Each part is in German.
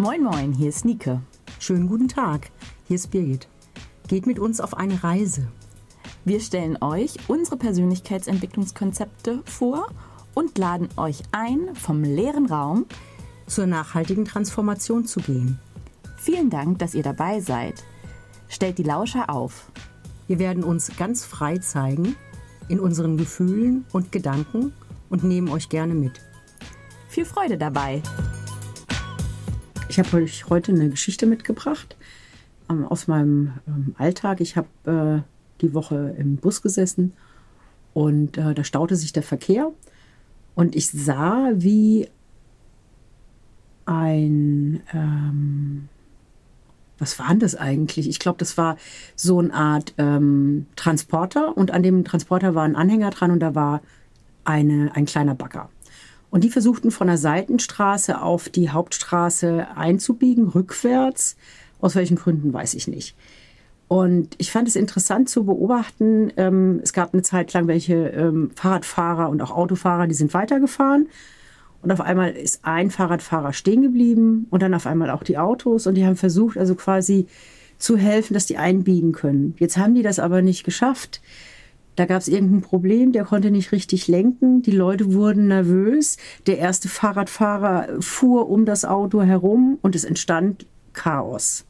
Moin Moin, hier ist Nike. Schönen guten Tag, hier ist Birgit. Geht mit uns auf eine Reise. Wir stellen euch unsere Persönlichkeitsentwicklungskonzepte vor und laden euch ein, vom leeren Raum zur nachhaltigen Transformation zu gehen. Vielen Dank, dass ihr dabei seid. Stellt die Lauscher auf. Wir werden uns ganz frei zeigen in unseren Gefühlen und Gedanken und nehmen euch gerne mit. Viel Freude dabei. Ich habe euch heute eine Geschichte mitgebracht ähm, aus meinem ähm, Alltag. Ich habe äh, die Woche im Bus gesessen und äh, da staute sich der Verkehr und ich sah, wie ein, ähm, was war das eigentlich? Ich glaube, das war so eine Art ähm, Transporter und an dem Transporter war ein Anhänger dran und da war eine, ein kleiner Bagger. Und die versuchten von der Seitenstraße auf die Hauptstraße einzubiegen, rückwärts. Aus welchen Gründen weiß ich nicht. Und ich fand es interessant zu beobachten. Ähm, es gab eine Zeit lang welche ähm, Fahrradfahrer und auch Autofahrer, die sind weitergefahren. Und auf einmal ist ein Fahrradfahrer stehen geblieben und dann auf einmal auch die Autos. Und die haben versucht, also quasi zu helfen, dass die einbiegen können. Jetzt haben die das aber nicht geschafft. Da gab es irgendein Problem, der konnte nicht richtig lenken. Die Leute wurden nervös. Der erste Fahrradfahrer fuhr um das Auto herum und es entstand Chaos.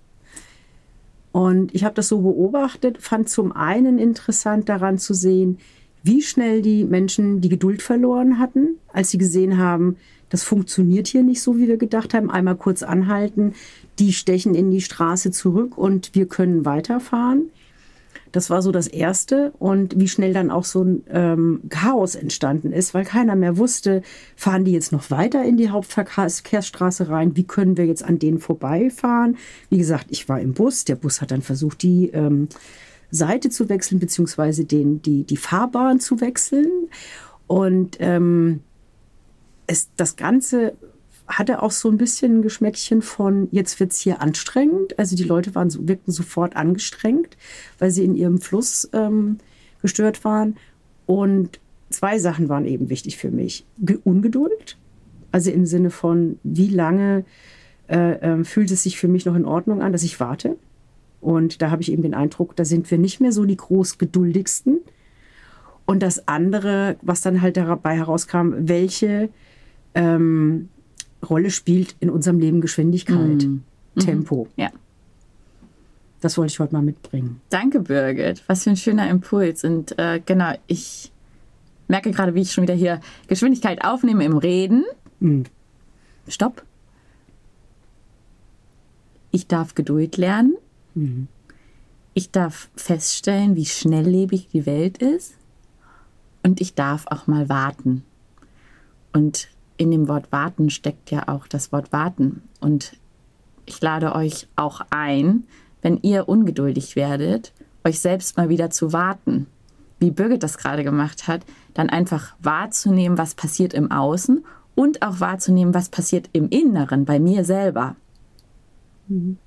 Und ich habe das so beobachtet, fand zum einen interessant daran zu sehen, wie schnell die Menschen die Geduld verloren hatten, als sie gesehen haben, das funktioniert hier nicht so, wie wir gedacht haben. Einmal kurz anhalten, die stechen in die Straße zurück und wir können weiterfahren. Das war so das Erste und wie schnell dann auch so ein ähm, Chaos entstanden ist, weil keiner mehr wusste, fahren die jetzt noch weiter in die Hauptverkehrsstraße rein, wie können wir jetzt an denen vorbeifahren. Wie gesagt, ich war im Bus, der Bus hat dann versucht, die ähm, Seite zu wechseln, beziehungsweise den, die, die Fahrbahn zu wechseln. Und ähm, es, das Ganze hatte auch so ein bisschen ein Geschmäckchen von, jetzt wird es hier anstrengend. Also die Leute waren, wirkten sofort angestrengt, weil sie in ihrem Fluss ähm, gestört waren. Und zwei Sachen waren eben wichtig für mich. Ungeduld, also im Sinne von, wie lange äh, äh, fühlt es sich für mich noch in Ordnung an, dass ich warte. Und da habe ich eben den Eindruck, da sind wir nicht mehr so die großgeduldigsten. Und das andere, was dann halt dabei herauskam, welche ähm, Rolle spielt in unserem Leben Geschwindigkeit, mhm. Tempo. Ja. Das wollte ich heute mal mitbringen. Danke, Birgit. Was für ein schöner Impuls. Und äh, genau, ich merke gerade, wie ich schon wieder hier Geschwindigkeit aufnehme im Reden. Mhm. Stopp. Ich darf Geduld lernen. Mhm. Ich darf feststellen, wie schnelllebig die Welt ist. Und ich darf auch mal warten. Und in dem Wort warten steckt ja auch das Wort warten. Und ich lade euch auch ein, wenn ihr ungeduldig werdet, euch selbst mal wieder zu warten. Wie Birgit das gerade gemacht hat, dann einfach wahrzunehmen, was passiert im Außen und auch wahrzunehmen, was passiert im Inneren, bei mir selber. Mhm.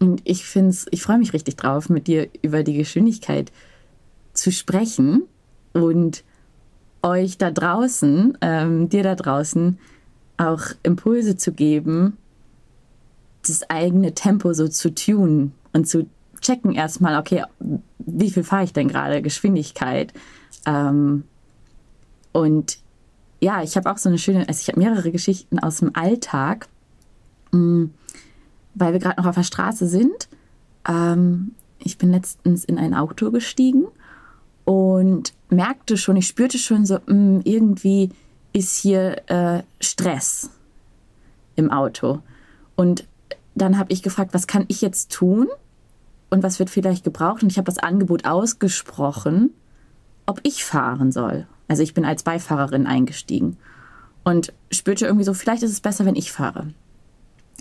Und ich finde ich freue mich richtig drauf, mit dir über die Geschwindigkeit zu sprechen und euch da draußen, ähm, dir da draußen auch Impulse zu geben, das eigene Tempo so zu tunen und zu checken erstmal, okay, wie viel fahre ich denn gerade, Geschwindigkeit. Ähm, und ja, ich habe auch so eine schöne, also ich habe mehrere Geschichten aus dem Alltag, mh, mm, weil wir gerade noch auf der Straße sind. Ähm, ich bin letztens in ein Auto gestiegen und merkte schon, ich spürte schon so, mh, mm, irgendwie ist hier äh, Stress im Auto. Und dann habe ich gefragt, was kann ich jetzt tun und was wird vielleicht gebraucht? Und ich habe das Angebot ausgesprochen, ob ich fahren soll. Also ich bin als Beifahrerin eingestiegen und spürte irgendwie so, vielleicht ist es besser, wenn ich fahre.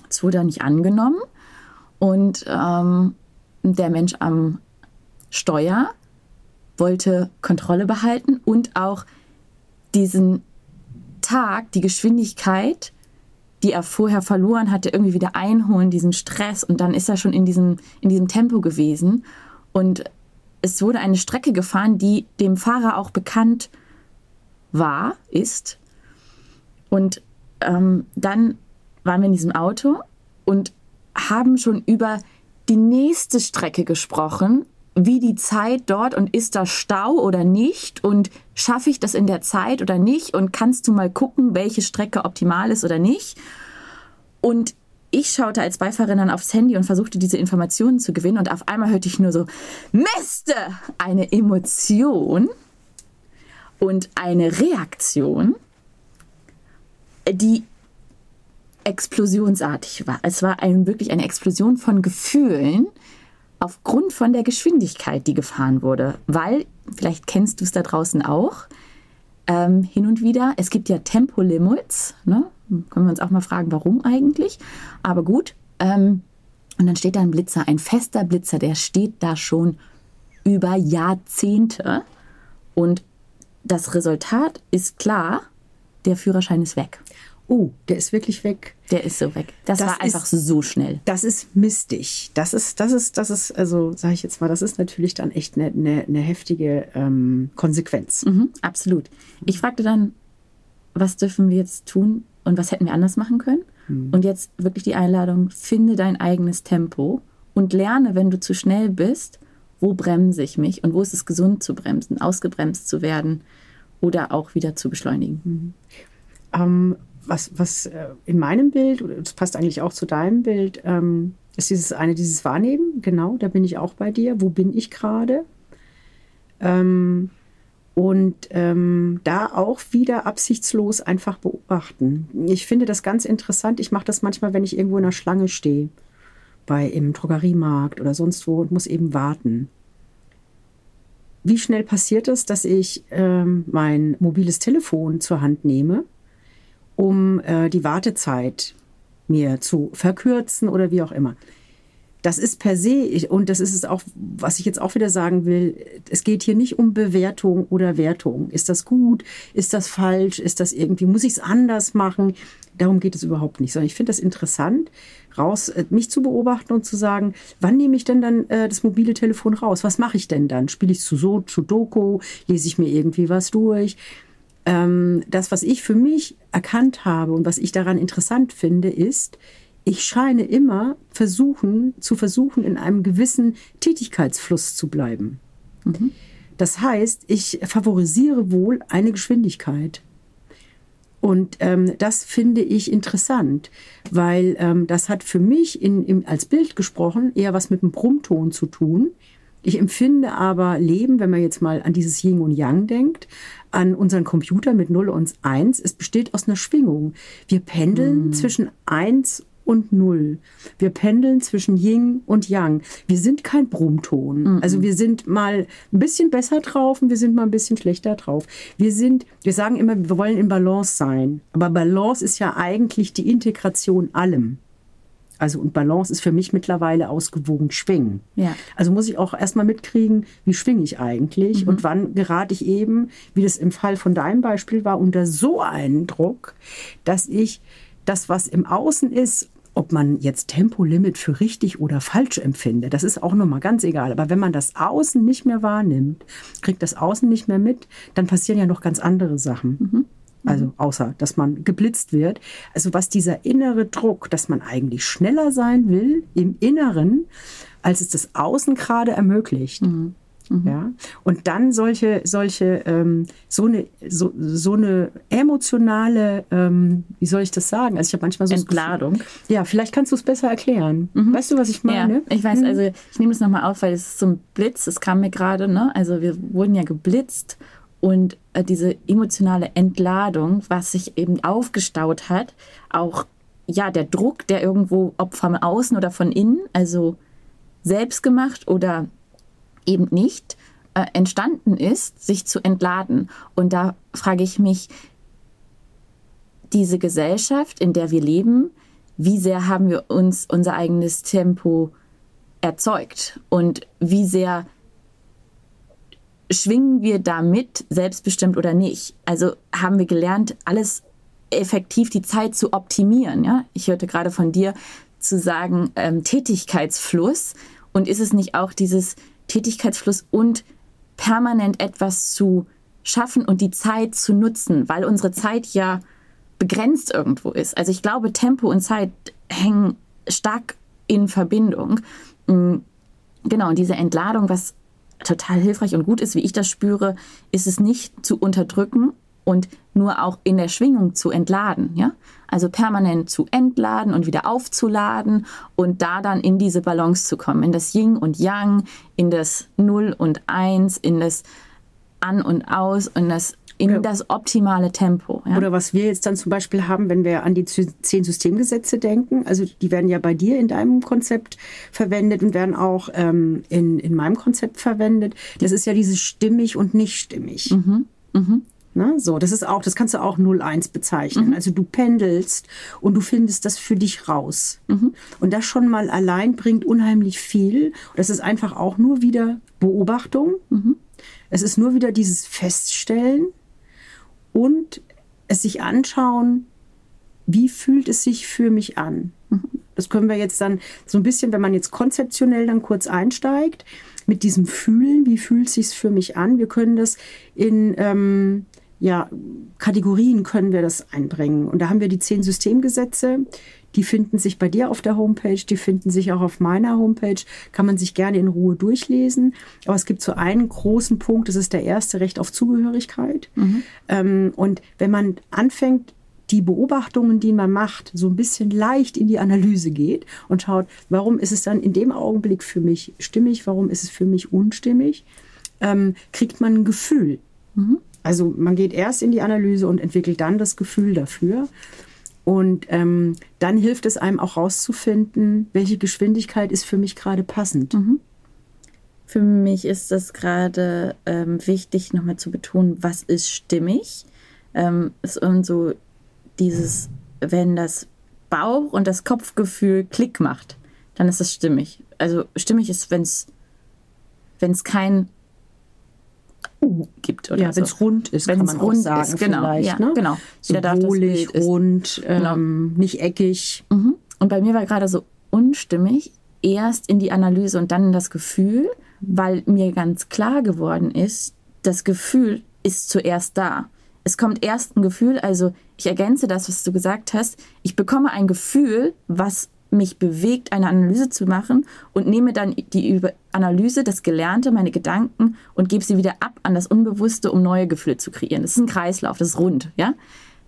Es wurde nicht angenommen und ähm, der Mensch am Steuer wollte Kontrolle behalten und auch diesen Tag, die Geschwindigkeit, die er vorher verloren hatte, irgendwie wieder einholen, diesen Stress. Und dann ist er schon in diesem, in diesem Tempo gewesen. Und es wurde eine Strecke gefahren, die dem Fahrer auch bekannt war, ist. Und ähm, dann waren wir in diesem Auto und haben schon über die nächste Strecke gesprochen, wie die Zeit dort und ist da Stau oder nicht und schaffe ich das in der Zeit oder nicht und kannst du mal gucken, welche Strecke optimal ist oder nicht. Und ich schaute als Beifahrerin dann aufs Handy und versuchte diese Informationen zu gewinnen und auf einmal hörte ich nur so, Miste! Eine Emotion und eine Reaktion, die explosionsartig war. Es war ein, wirklich eine Explosion von Gefühlen aufgrund von der Geschwindigkeit, die gefahren wurde. Weil, vielleicht kennst du es da draußen auch, ähm, hin und wieder, es gibt ja Tempolimits, ne? können wir uns auch mal fragen, warum eigentlich. Aber gut, ähm, und dann steht da ein Blitzer, ein fester Blitzer, der steht da schon über Jahrzehnte. Und das Resultat ist klar, der Führerschein ist weg. Oh, der ist wirklich weg. Der ist so weg. Das, Das war einfach ist- so schnell. Das ist mistig. Das ist, das ist, das ist, also sage ich jetzt mal, das ist natürlich dann echt eine, eine, eine heftige ähm, Konsequenz. Mhm, absolut. Ich fragte dann, was dürfen wir jetzt tun und was hätten wir anders machen können? Und jetzt wirklich die Einladung, finde dein eigenes Tempo und lerne, wenn du zu schnell bist, wo bremse ich mich und wo ist es gesund zu bremsen, ausgebremst zu werden oder auch wieder zu beschleunigen. Ähm, was, was äh, in meinem Bild, das passt eigentlich auch zu deinem Bild, ähm, ist dieses eine, dieses Wahrnehmen, genau, da bin ich auch bei dir. Wo bin ich gerade? Ähm, und ähm, da auch wieder absichtslos einfach beobachten. Ich finde das ganz interessant. Ich mache das manchmal, wenn ich irgendwo in einer Schlange stehe, bei im Drogeriemarkt oder sonst wo und muss eben warten. Wie schnell passiert es, dass ich ähm, mein mobiles Telefon zur Hand nehme, um äh, die Wartezeit mir zu verkürzen oder wie auch immer? Das ist per se, und das ist es auch, was ich jetzt auch wieder sagen will, es geht hier nicht um Bewertung oder Wertung. Ist das gut? Ist das falsch? Ist das irgendwie, muss ich es anders machen? Darum geht es überhaupt nicht, sondern ich finde das interessant, raus, äh, mich zu beobachten und zu sagen, wann nehme ich denn dann äh, das mobile Telefon raus? Was mache ich denn dann? Spiele ich zu so Sudoku? Lese ich mir irgendwie was durch? Ähm, das, was ich für mich erkannt habe und was ich daran interessant finde, ist, ich scheine immer versuchen, zu versuchen, in einem gewissen Tätigkeitsfluss zu bleiben. Das heißt, ich favorisiere wohl eine Geschwindigkeit. Und ähm, das finde ich interessant, weil ähm, das hat für mich in, im, als Bild gesprochen eher was mit dem Brummton zu tun. Ich empfinde aber Leben, wenn man jetzt mal an dieses Yin und Yang denkt, an unseren Computer mit 0 und 1, es besteht aus einer Schwingung. Wir pendeln zwischen 1 und 0. Wir pendeln zwischen Yin und Yang. Wir sind kein Brummton. Also wir sind mal ein bisschen besser drauf und wir sind mal ein bisschen schlechter drauf. Wir sind, wir sagen immer, wir wollen in Balance sein. Aber Balance ist ja eigentlich die Integration allem. Also und Balance ist für mich mittlerweile ausgewogen schwingen. Ja. Also muss ich auch erstmal mitkriegen, wie schwinge ich eigentlich und wann gerate ich eben, wie das im Fall von deinem Beispiel war, unter so einen Druck, dass ich das, was im Außen ist, ob man jetzt Tempolimit für richtig oder falsch empfindet, das ist auch nochmal ganz egal. Aber wenn man das Außen nicht mehr wahrnimmt, kriegt das Außen nicht mehr mit, dann passieren ja noch ganz andere Sachen. Also außer, dass man geblitzt wird. Also was dieser innere Druck, dass man eigentlich schneller sein will im Inneren, als es das Außen gerade ermöglicht. Ja, und dann solche, solche, ähm, so eine, so, so eine emotionale, ähm, wie soll ich das sagen? Also ich habe manchmal so Entladung. Ja, vielleicht kannst du es besser erklären. Weißt du, was ich meine? Ja, ich weiß, also ich nehme es nochmal auf, weil es ist so ein Blitz, es kam mir gerade, ne? Also wir wurden ja geblitzt und äh, diese emotionale Entladung, was sich eben aufgestaut hat, auch ja, der Druck, der irgendwo, ob von außen oder von innen, also selbst gemacht oder eben nicht, äh, entstanden ist, sich zu entladen. Und da frage ich mich, diese Gesellschaft, in der wir leben, wie sehr haben wir uns unser eigenes Tempo erzeugt und wie sehr schwingen wir damit, selbstbestimmt oder nicht. Also haben wir gelernt, alles effektiv die Zeit zu optimieren. Ja? Ich hörte gerade von dir zu sagen, ähm, Tätigkeitsfluss. Und ist es nicht auch dieses Tätigkeitsfluss und permanent etwas zu schaffen und die Zeit zu nutzen, weil unsere Zeit ja begrenzt irgendwo ist. Also ich glaube, Tempo und Zeit hängen stark in Verbindung. Mm, genau, und diese Entladung, was total hilfreich und gut ist, wie ich das spüre, ist es nicht zu unterdrücken und nur auch in der Schwingung zu entladen. Ja? Also permanent zu entladen und wieder aufzuladen und da dann in diese Balance zu kommen, in das Yin und Yang, in das Null und Eins, in das An und Aus, in das in ja. das optimale Tempo. Ja? Oder was wir jetzt dann zum Beispiel haben, wenn wir an die zehn Systemgesetze denken, also die werden ja bei dir in deinem Konzept verwendet und werden auch ähm, in, in meinem Konzept verwendet. Das ist ja dieses stimmig und nicht stimmig. Mhm. Mhm. Na, so, das ist auch, das kannst du auch 0-1 bezeichnen. Mhm. Also du pendelst und du findest das für dich raus. Mhm. Und das schon mal allein bringt unheimlich viel. Das ist einfach auch nur wieder Beobachtung. Mhm. Es ist nur wieder dieses Feststellen und es sich anschauen, wie fühlt es sich für mich an. Das können wir jetzt dann so ein bisschen, wenn man jetzt konzeptionell dann kurz einsteigt, mit diesem Fühlen, wie fühlt es sich für mich an. Wir können das in ähm, ja, Kategorien können wir das einbringen. Und da haben wir die zehn Systemgesetze. Die finden sich bei dir auf der Homepage, die finden sich auch auf meiner Homepage. Kann man sich gerne in Ruhe durchlesen. Aber es gibt so einen großen Punkt, das ist der erste Recht auf Zugehörigkeit. Mhm. Ähm, und wenn man anfängt, die Beobachtungen, die man macht, so ein bisschen leicht in die Analyse geht und schaut, warum ist es dann in dem Augenblick für mich stimmig, warum ist es für mich unstimmig, ähm, kriegt man ein Gefühl. Mhm. Also man geht erst in die Analyse und entwickelt dann das Gefühl dafür. Und ähm, dann hilft es einem auch rauszufinden, welche Geschwindigkeit ist für mich gerade passend. Mhm. Für mich ist das gerade ähm, wichtig, nochmal zu betonen, was ist stimmig. Ähm, ist und so dieses, wenn das Bauch- und das Kopfgefühl Klick macht, dann ist das stimmig. Also stimmig ist, wenn es wenn es kein gibt oder ja, so. wenn es rund ist, wenn es rund sagen, ist, genau, ja, ne? genau. So wohlig, rund, genau. ähm, nicht eckig. Mhm. Und bei mir war gerade so unstimmig, erst in die Analyse und dann in das Gefühl, weil mir ganz klar geworden ist, das Gefühl ist zuerst da. Es kommt erst ein Gefühl, also ich ergänze das, was du gesagt hast. Ich bekomme ein Gefühl, was mich bewegt, eine Analyse zu machen und nehme dann die Analyse, das Gelernte, meine Gedanken und gebe sie wieder ab an das Unbewusste, um neue Gefühle zu kreieren. Das ist ein Kreislauf, das ist rund, ja.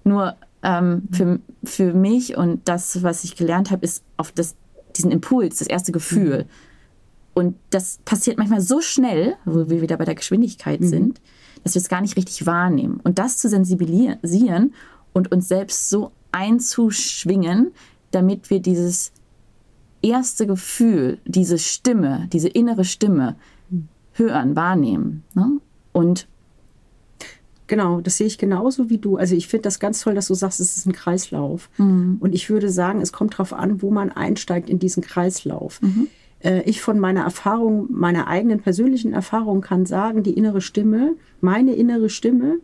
Nur ähm, für, für mich und das, was ich gelernt habe, ist auf das, diesen Impuls, das erste Gefühl. Mhm. Und das passiert manchmal so schnell, wo wir wieder bei der Geschwindigkeit mhm. sind, dass wir es gar nicht richtig wahrnehmen. Und das zu sensibilisieren und uns selbst so einzuschwingen, damit wir dieses erste Gefühl, diese Stimme, diese innere Stimme hören, wahrnehmen. Ne? Und Genau, das sehe ich genauso wie du. Also ich finde das ganz toll, dass du sagst, es ist ein Kreislauf. Mhm. Und ich würde sagen, es kommt darauf an, wo man einsteigt in diesen Kreislauf. Mhm. Äh, ich von meiner Erfahrung, meiner eigenen persönlichen Erfahrung kann sagen, die innere Stimme, meine innere Stimme,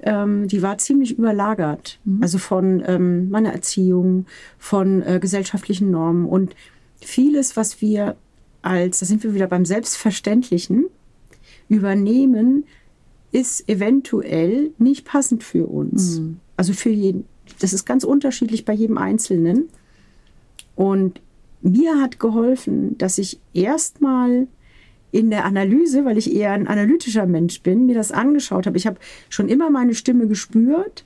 ähm, die war ziemlich überlagert. Mhm. Also von ähm, meiner Erziehung, von äh, gesellschaftlichen Normen und vieles, was wir als, da sind wir wieder beim Selbstverständlichen, übernehmen, ist eventuell nicht passend für uns. Mhm. Also für jeden, das ist ganz unterschiedlich bei jedem Einzelnen. Und mir hat geholfen, dass ich erstmal in der Analyse, weil ich eher ein analytischer Mensch bin, mir das angeschaut habe. Ich habe schon immer meine Stimme gespürt,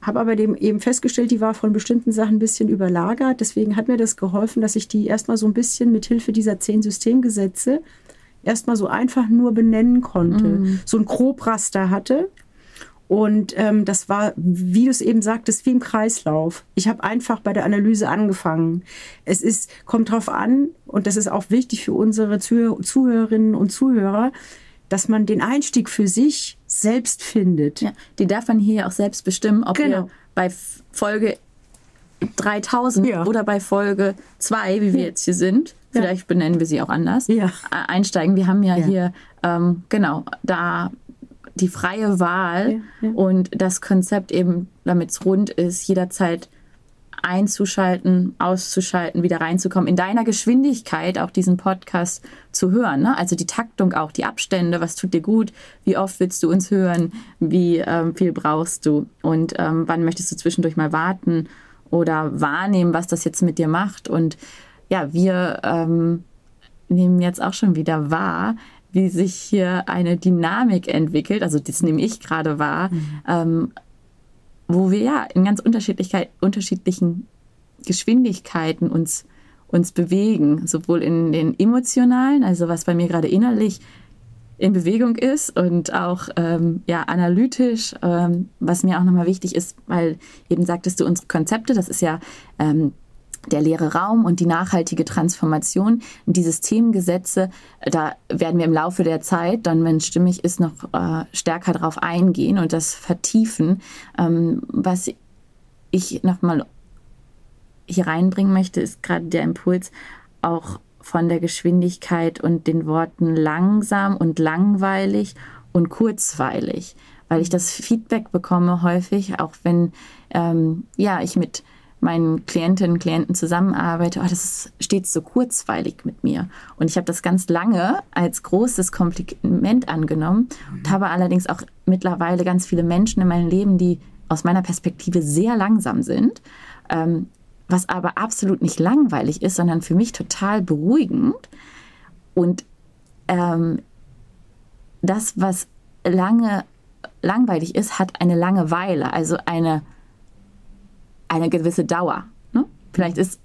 habe aber dem eben festgestellt, die war von bestimmten Sachen ein bisschen überlagert. Deswegen hat mir das geholfen, dass ich die erstmal so ein bisschen mit Hilfe dieser zehn Systemgesetze erstmal so einfach nur benennen konnte. Mm. So ein Grobraster hatte und ähm, das war, wie du es eben sagtest, wie im Kreislauf. Ich habe einfach bei der Analyse angefangen. Es ist, kommt darauf an, und das ist auch wichtig für unsere Zuh Zuhörerinnen und Zuhörer, dass man den Einstieg für sich selbst findet. Ja, die darf man hier auch selbst bestimmen, ob genau. wir bei Folge 3000 ja. oder bei Folge 2, wie wir ja. jetzt hier sind, vielleicht benennen wir sie auch anders, ja. einsteigen. Wir haben ja, hier, ähm, genau, da die freie Wahl ja, ja. und das Konzept eben, damit es rund ist, jederzeit einzuschalten, auszuschalten, wieder reinzukommen, in deiner Geschwindigkeit auch diesen Podcast zu hören. Ne? Also die Taktung auch, die Abstände, was tut dir gut, wie oft willst du uns hören, wie ähm, viel brauchst du und ähm, wann möchtest du zwischendurch mal warten oder wahrnehmen, was das jetzt mit dir macht. Und ja, wir ähm, nehmen jetzt auch schon wieder wahr, wie sich hier eine Dynamik entwickelt. Also das nehme ich gerade wahr. Mhm. Ähm, wo wir ja in ganz unterschiedlichen Geschwindigkeiten uns, uns bewegen, sowohl in den emotionalen, also was bei mir gerade innerlich in Bewegung ist und auch ähm, ja, analytisch, ähm, was mir auch nochmal wichtig ist, weil eben sagtest du unsere Konzepte, das ist ja ähm, der leere Raum und die nachhaltige Transformation. Die Systemgesetze, da werden wir im Laufe der Zeit, dann wenn es stimmig ist, noch äh, stärker darauf eingehen und das vertiefen. Ähm, was ich nochmal hier reinbringen möchte, ist gerade der Impuls auch von der Geschwindigkeit und den Worten langsam und langweilig und kurzweilig, weil ich das Feedback bekomme häufig, auch wenn ähm, ja ich mit meinen Klientinnen und Klienten zusammenarbeite, oh, das ist stets so kurzweilig mit mir. Und ich habe das ganz lange als großes Kompliment angenommen und habe allerdings auch mittlerweile ganz viele Menschen in meinem Leben, die aus meiner Perspektive sehr langsam sind, ähm, was aber absolut nicht langweilig ist, sondern für mich total beruhigend. Und ähm, das, was lange langweilig ist, hat eine Langeweile, also eine eine gewisse Dauer. Ne? Vielleicht ist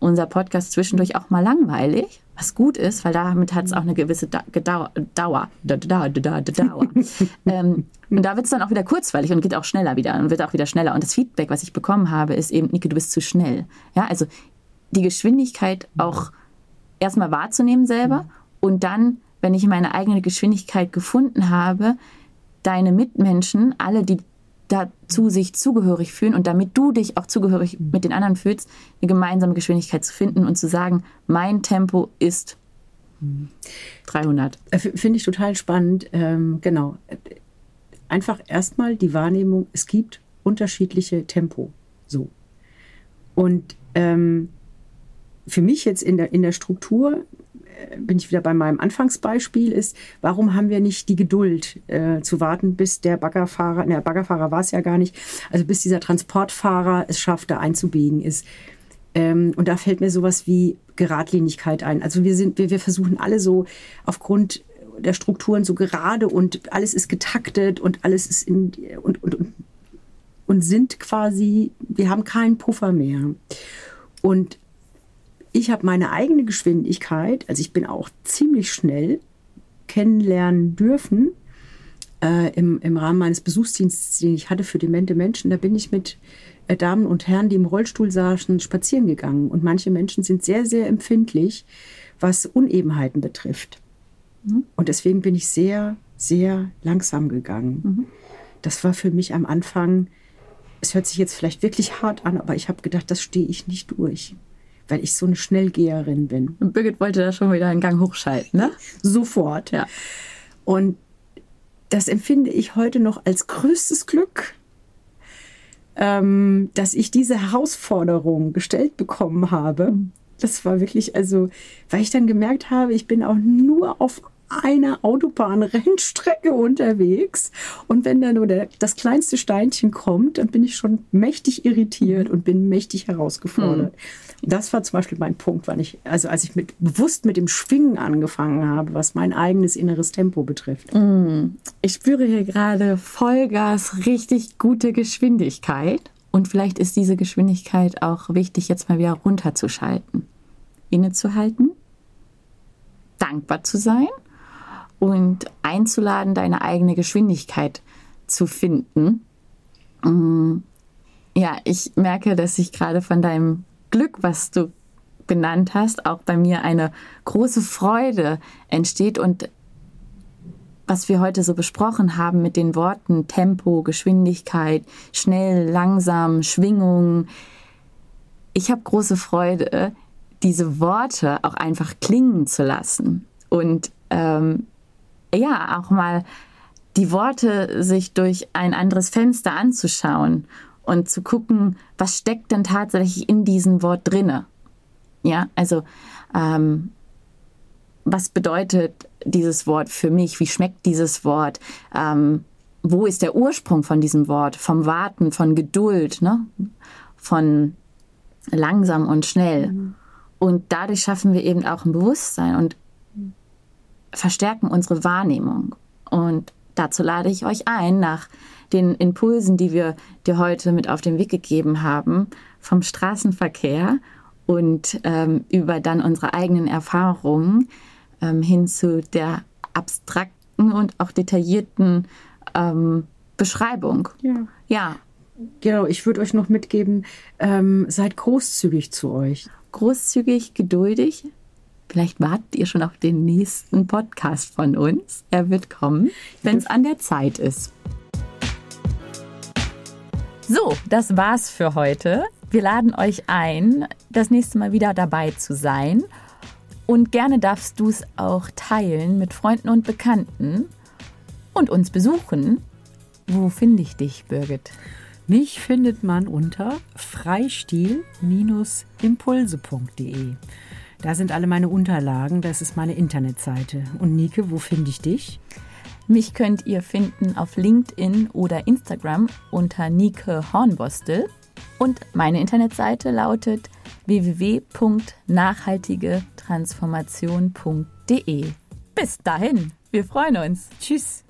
unser Podcast zwischendurch auch mal langweilig, was gut ist, weil damit hat es auch eine gewisse da Dauer. Dauer. Da, da, da, Dauer. ähm, und da wird es dann auch wieder kurzweilig und geht auch schneller wieder und wird auch wieder schneller. Und das Feedback, was ich bekommen habe, ist eben, Nike, du bist zu schnell. Ja, also die Geschwindigkeit auch erstmal wahrzunehmen selber und dann, wenn ich meine eigene Geschwindigkeit gefunden habe, deine Mitmenschen, alle, die dazu sich zugehörig fühlen und damit du dich auch zugehörig mit den anderen fühlst, eine gemeinsame Geschwindigkeit zu finden und zu sagen, mein Tempo ist 300. Äh, finde ich total spannend. Ähm, genau. Einfach erstmal die Wahrnehmung, es gibt unterschiedliche Tempo. So. Und ähm, für mich jetzt in der, in der Struktur bin ich wieder bei meinem Anfangsbeispiel, ist, warum haben wir nicht die Geduld äh, zu warten, bis der Baggerfahrer, der Baggerfahrer war es ja gar nicht, also bis dieser Transportfahrer es schafft, da einzubiegen ist. Ähm, und da fällt mir sowas wie Geradlinigkeit ein. Also wir sind, wir, wir versuchen alle so aufgrund der Strukturen so gerade und alles ist getaktet und alles ist in und, und, und, und sind quasi, wir haben keinen Puffer mehr. Und ich habe meine eigene Geschwindigkeit, also ich bin auch ziemlich schnell kennenlernen dürfen. Äh, im, im Rahmen meines Besuchsdienstes, den ich hatte für demente Menschen, da bin ich mit äh, Damen und Herren, die im Rollstuhl saßen, spazieren gegangen. Und manche Menschen sind sehr, sehr empfindlich, was Unebenheiten betrifft. Mhm. Und deswegen bin ich sehr, sehr langsam gegangen. Mhm. Das war für mich am Anfang, es hört sich jetzt vielleicht wirklich hart an, aber ich habe gedacht, das stehe ich nicht durch weil ich so eine Schnellgeherin bin. Und Birgit wollte da schon wieder einen Gang hochschalten, ne? Sofort. Ja. Und das empfinde ich heute noch als größtes Glück, ähm, dass ich diese Herausforderung gestellt bekommen habe. Mhm. Das war wirklich, also, weil ich dann gemerkt habe, ich bin auch nur auf einer Autobahnrennstrecke unterwegs. Und wenn da nur der, das kleinste Steinchen kommt, dann bin ich schon mächtig irritiert und bin mächtig herausgefordert. Mhm. Das war zum Beispiel mein Punkt, wann ich, also als ich mit, bewusst mit dem Schwingen angefangen habe, was mein eigenes inneres Tempo betrifft. Mhm. Ich spüre hier gerade Vollgas, richtig gute Geschwindigkeit. Und vielleicht ist diese Geschwindigkeit auch wichtig, jetzt mal wieder runterzuschalten, innezuhalten, dankbar zu sein und einzuladen, deine eigene Geschwindigkeit zu finden. Mm, ja, ich merke, dass ich gerade von deinem Glück, was du benannt hast, auch bei mir eine große Freude entsteht und was wir heute so besprochen haben mit den Worten Tempo, Geschwindigkeit, schnell, langsam, Schwingung. Ich habe große Freude, diese Worte auch einfach klingen zu lassen und ähm, ja, auch mal die Worte sich durch ein anderes Fenster anzuschauen und zu gucken, was steckt denn tatsächlich in diesem Wort drinne. Ja, also ähm, was bedeutet dieses Wort für mich? Wie schmeckt dieses Wort? Ähm, wo ist der Ursprung von diesem Wort? Vom Warten, von Geduld, ne? von langsam und schnell. Mhm. Und dadurch schaffen wir eben auch ein Bewusstsein und verstärken unsere Wahrnehmung. Und dazu lade ich euch ein, nach den Impulsen, die wir dir heute mit auf den Weg gegeben haben, vom Straßenverkehr und ähm, über dann unsere eigenen Erfahrungen ähm, hin zu der abstrakten und auch detaillierten ähm, Beschreibung. Ja. Ja. Genau, ich würde euch noch mitgeben, ähm, seid großzügig zu euch. Großzügig, geduldig. Vielleicht wartet ihr schon auf den nächsten Podcast von uns. Er wird kommen, wenn es an der Zeit ist. So, das war's für heute. Wir laden euch ein, das nächste Mal wieder dabei zu sein. Und gerne darfst du es auch teilen mit Freunden und Bekannten und uns besuchen. Wo finde ich dich, Birgit? Mich findet man unter freistil-impulse.de. Da sind alle meine Unterlagen, das ist meine Internetseite. Und Nike, wo finde ich dich? Mich könnt ihr finden auf LinkedIn oder Instagram unter Nike Hornbostel. Und meine Internetseite lautet www.nachhaltigetransformation.de. Bis dahin, wir freuen uns. Tschüss.